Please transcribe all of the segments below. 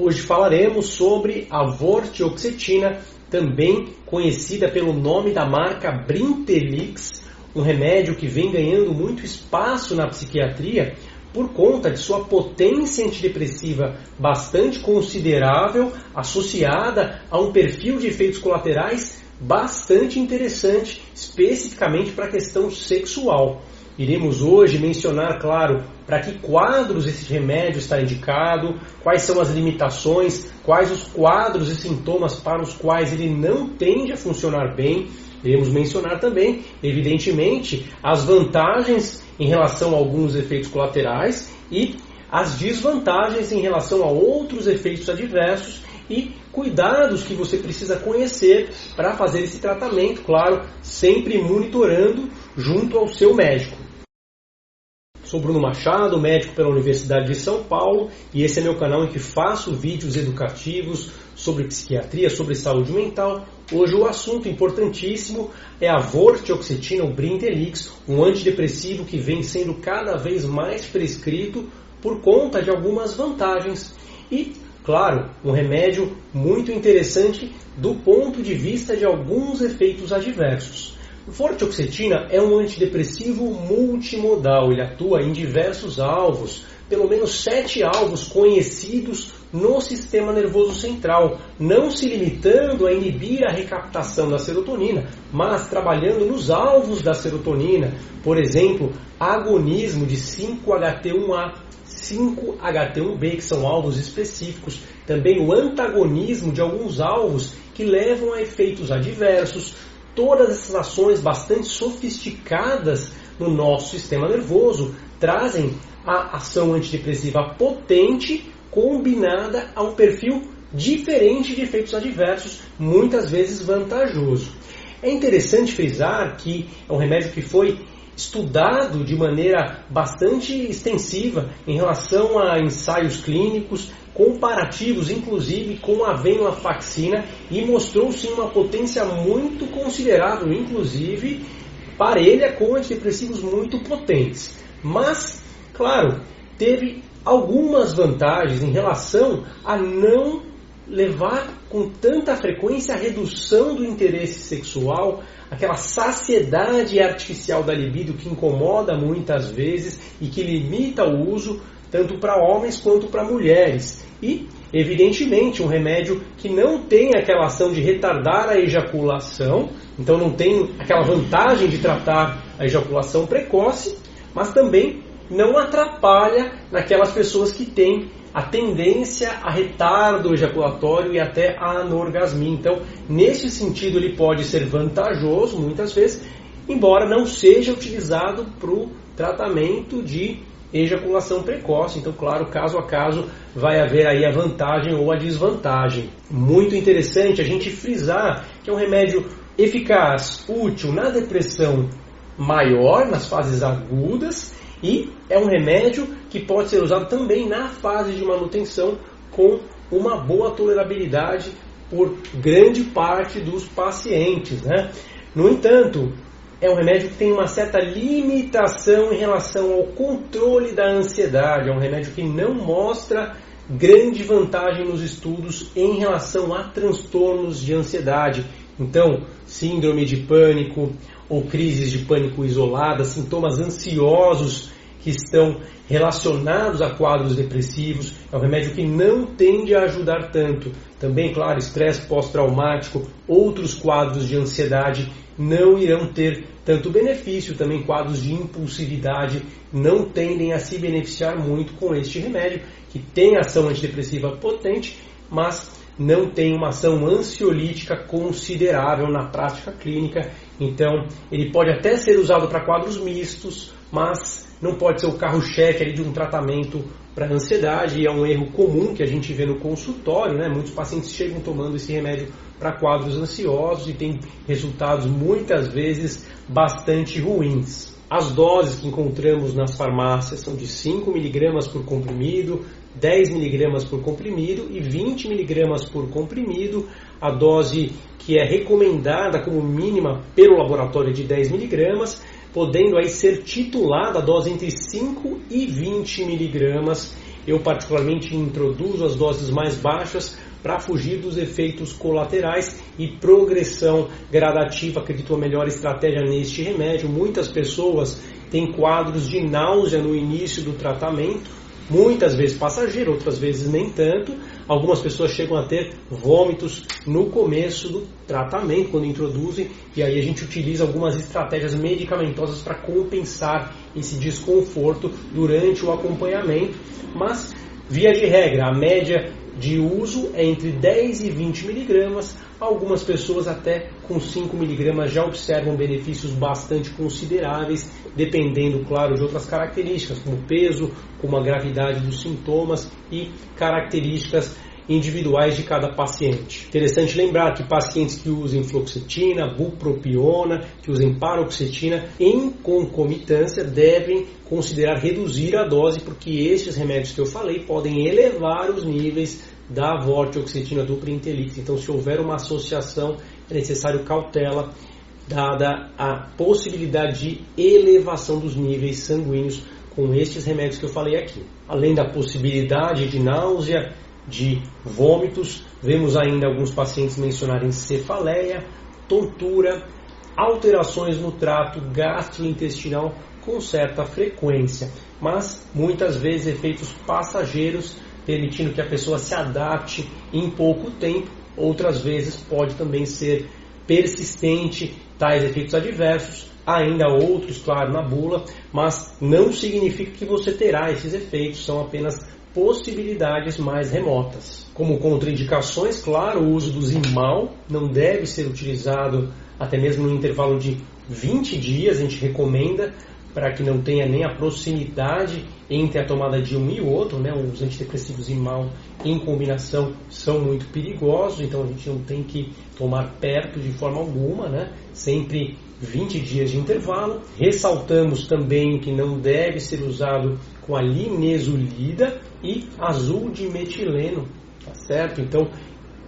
Hoje falaremos sobre a vortioxetina, também conhecida pelo nome da marca Brintelix, um remédio que vem ganhando muito espaço na psiquiatria por conta de sua potência antidepressiva bastante considerável, associada a um perfil de efeitos colaterais bastante interessante, especificamente para a questão sexual. Iremos hoje mencionar, claro, para que quadros esse remédio está indicado, quais são as limitações, quais os quadros e sintomas para os quais ele não tende a funcionar bem. Iremos mencionar também, evidentemente, as vantagens em relação a alguns efeitos colaterais e as desvantagens em relação a outros efeitos adversos e cuidados que você precisa conhecer para fazer esse tratamento, claro, sempre monitorando junto ao seu médico. Sou Bruno Machado, médico pela Universidade de São Paulo, e esse é meu canal em que faço vídeos educativos sobre psiquiatria, sobre saúde mental. Hoje o assunto importantíssimo é a vortioxetina, o Brintelix, um antidepressivo que vem sendo cada vez mais prescrito por conta de algumas vantagens. E, claro, um remédio muito interessante do ponto de vista de alguns efeitos adversos. O Vortioxetina é um antidepressivo multimodal, ele atua em diversos alvos, pelo menos sete alvos conhecidos no sistema nervoso central, não se limitando a inibir a recaptação da serotonina, mas trabalhando nos alvos da serotonina, por exemplo, agonismo de 5-HT1A, 5-HT1B, que são alvos específicos, também o antagonismo de alguns alvos que levam a efeitos adversos, todas essas ações bastante sofisticadas no nosso sistema nervoso trazem a ação antidepressiva potente combinada a um perfil diferente de efeitos adversos, muitas vezes vantajoso. É interessante frisar que é um remédio que foi estudado de maneira bastante extensiva em relação a ensaios clínicos, comparativos, inclusive com a venlafaxina, e mostrou sim uma potência muito considerável, inclusive parelha com antidepressivos muito potentes. Mas, claro, teve algumas vantagens em relação a não levar com tanta frequência a redução do interesse sexual, aquela saciedade artificial da libido que incomoda muitas vezes e que limita o uso tanto para homens quanto para mulheres. E, evidentemente, um remédio que não tem aquela ação de retardar a ejaculação, então não tem aquela vantagem de tratar a ejaculação precoce, mas também não atrapalha naquelas pessoas que têm a tendência a retardo ejaculatório e até a anorgasmia. Então, nesse sentido, ele pode ser vantajoso muitas vezes, embora não seja utilizado para o tratamento de ejaculação precoce. Então, claro, caso a caso vai haver aí a vantagem ou a desvantagem. Muito interessante a gente frisar que é um remédio eficaz, útil na depressão maior, nas fases agudas, e é um remédio que pode ser usado também na fase de manutenção com uma boa tolerabilidade por grande parte dos pacientes. Né? No entanto, é um remédio que tem uma certa limitação em relação ao controle da ansiedade. É um remédio que não mostra grande vantagem nos estudos em relação a transtornos de ansiedade. Então, síndrome de pânico ou crises de pânico isoladas, sintomas ansiosos que estão relacionados a quadros depressivos. É um remédio que não tende a ajudar tanto. Também, claro, estresse pós-traumático, outros quadros de ansiedade não irão ter tanto benefício. Também quadros de impulsividade não tendem a se beneficiar muito com este remédio, que tem ação antidepressiva potente, mas não tem uma ação ansiolítica considerável na prática clínica. Então, ele pode até ser usado para quadros mistos, mas não pode ser o carro-chefe de um tratamento para ansiedade, e é um erro comum que a gente vê no consultório, né? Muitos pacientes chegam tomando esse remédio para quadros ansiosos e tem resultados muitas vezes bastante ruins. As doses que encontramos nas farmácias são de 5 mg por comprimido, 10 mg por comprimido e 20 mg por comprimido. A dose que é recomendada como mínima pelo laboratório de 10 mg podendo aí ser titulada a dose entre 5 e 20 miligramas Eu particularmente introduzo as doses mais baixas para fugir dos efeitos colaterais e progressão gradativa. Acredito a melhor estratégia neste remédio. Muitas pessoas têm quadros de náusea no início do tratamento, muitas vezes passageiro, outras vezes nem tanto. Algumas pessoas chegam a ter vômitos no começo do tratamento, quando introduzem, e aí a gente utiliza algumas estratégias medicamentosas para compensar esse desconforto durante o acompanhamento. Mas, via de regra, a média de uso é entre 10 e 20 miligramas. Algumas pessoas até com 5 miligramas já observam benefícios bastante consideráveis, dependendo, claro, de outras características, como peso, como a gravidade dos sintomas e características individuais de cada paciente. Interessante lembrar que pacientes que usem fluoxetina, bupropiona, que usem paroxetina em concomitância devem considerar reduzir a dose porque estes remédios que eu falei podem elevar os níveis da vortioxetina dupla Intelix. Então, se houver uma associação, é necessário cautela dada a possibilidade de elevação dos níveis sanguíneos com estes remédios que eu falei aqui. Além da possibilidade de náusea, de vômitos, vemos ainda alguns pacientes mencionarem cefaleia, tontura, alterações no trato gastrointestinal com certa frequência, mas muitas vezes efeitos passageiros, permitindo que a pessoa se adapte em pouco tempo, outras vezes pode também ser persistente, tais efeitos adversos, ainda outros, claro, na bula, mas não significa que você terá esses efeitos, são apenas possibilidades mais remotas. Como contraindicações, claro, o uso do Zimal não deve ser utilizado até mesmo no intervalo de 20 dias, a gente recomenda para que não tenha nem a proximidade entre a tomada de um e o outro, né? Os antidepressivos Zimal em combinação são muito perigosos, então a gente não tem que tomar perto de forma alguma, né? Sempre 20 dias de intervalo. Ressaltamos também que não deve ser usado com a linezolida e azul de metileno, tá certo? Então,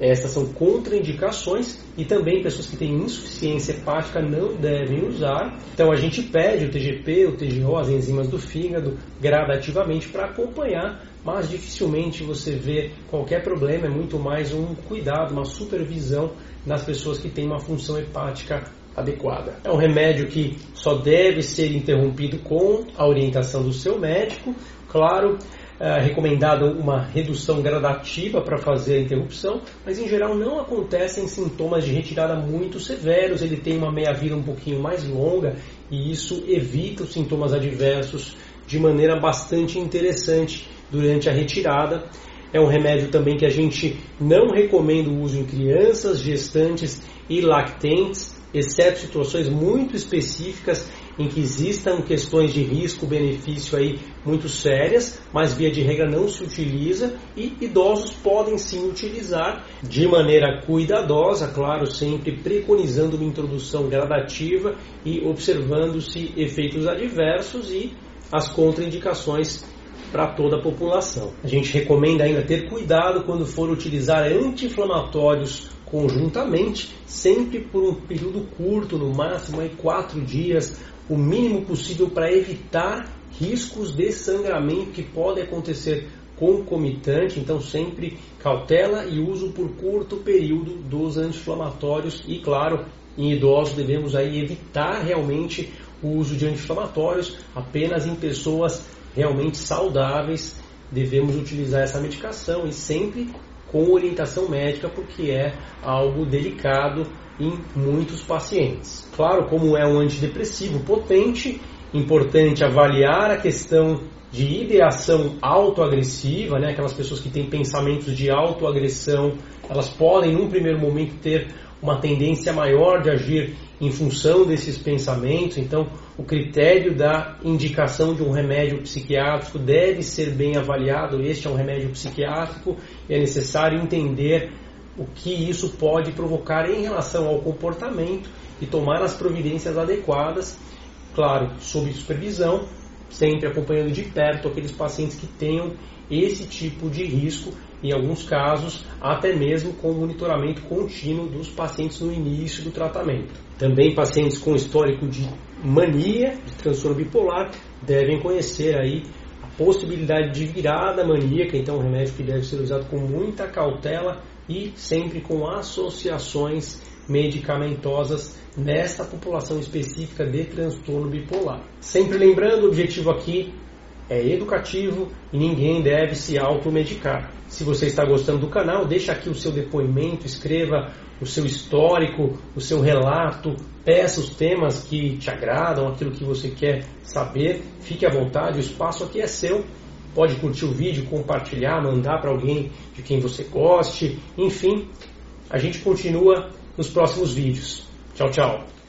essas são contraindicações e também pessoas que têm insuficiência hepática não devem usar. Então a gente pede o TGP, o TGO, as enzimas do fígado gradativamente para acompanhar, mas dificilmente você vê qualquer problema, é muito mais um cuidado, uma supervisão nas pessoas que têm uma função hepática adequada. É um remédio que só deve ser interrompido com a orientação do seu médico. Claro, é recomendado uma redução gradativa para fazer a interrupção, mas em geral não acontecem sintomas de retirada muito severos. Ele tem uma meia-vida um pouquinho mais longa e isso evita os sintomas adversos de maneira bastante interessante durante a retirada. É um remédio também que a gente não recomenda o uso em crianças, gestantes e lactentes exceto situações muito específicas em que existam questões de risco-benefício aí muito sérias, mas via de regra não se utiliza e idosos podem sim utilizar de maneira cuidadosa, claro, sempre preconizando uma introdução gradativa e observando-se efeitos adversos e as contraindicações para toda a população. A gente recomenda ainda ter cuidado quando for utilizar anti-inflamatórios conjuntamente, sempre por um período curto, no máximo aí quatro dias, o mínimo possível para evitar riscos de sangramento que podem acontecer concomitante, então sempre cautela e uso por curto período dos anti-inflamatórios. E claro, em idosos devemos aí evitar realmente o uso de anti-inflamatórios. Apenas em pessoas realmente saudáveis devemos utilizar essa medicação e sempre com orientação médica, porque é algo delicado em muitos pacientes. Claro, como é um antidepressivo potente, importante avaliar a questão de ideação autoagressiva, né? aquelas pessoas que têm pensamentos de autoagressão, elas podem, num primeiro momento, ter uma tendência maior de agir em função desses pensamentos. Então, o critério da indicação de um remédio psiquiátrico deve ser bem avaliado. Este é um remédio psiquiátrico e é necessário entender o que isso pode provocar em relação ao comportamento e tomar as providências adequadas, claro, sob supervisão, sempre acompanhando de perto aqueles pacientes que tenham esse tipo de risco, em alguns casos, até mesmo com monitoramento contínuo dos pacientes no início do tratamento. Também pacientes com histórico de mania, de transtorno bipolar, devem conhecer aí possibilidade de virada maníaca, então um remédio que deve ser usado com muita cautela e sempre com associações medicamentosas nesta população específica de transtorno bipolar. Sempre lembrando, o objetivo aqui é educativo e ninguém deve se automedicar. Se você está gostando do canal, deixa aqui o seu depoimento, escreva o seu histórico, o seu relato, peça os temas que te agradam, aquilo que você quer saber. Fique à vontade, o espaço aqui é seu. Pode curtir o vídeo, compartilhar, mandar para alguém de quem você goste. Enfim, a gente continua nos próximos vídeos. Tchau, tchau.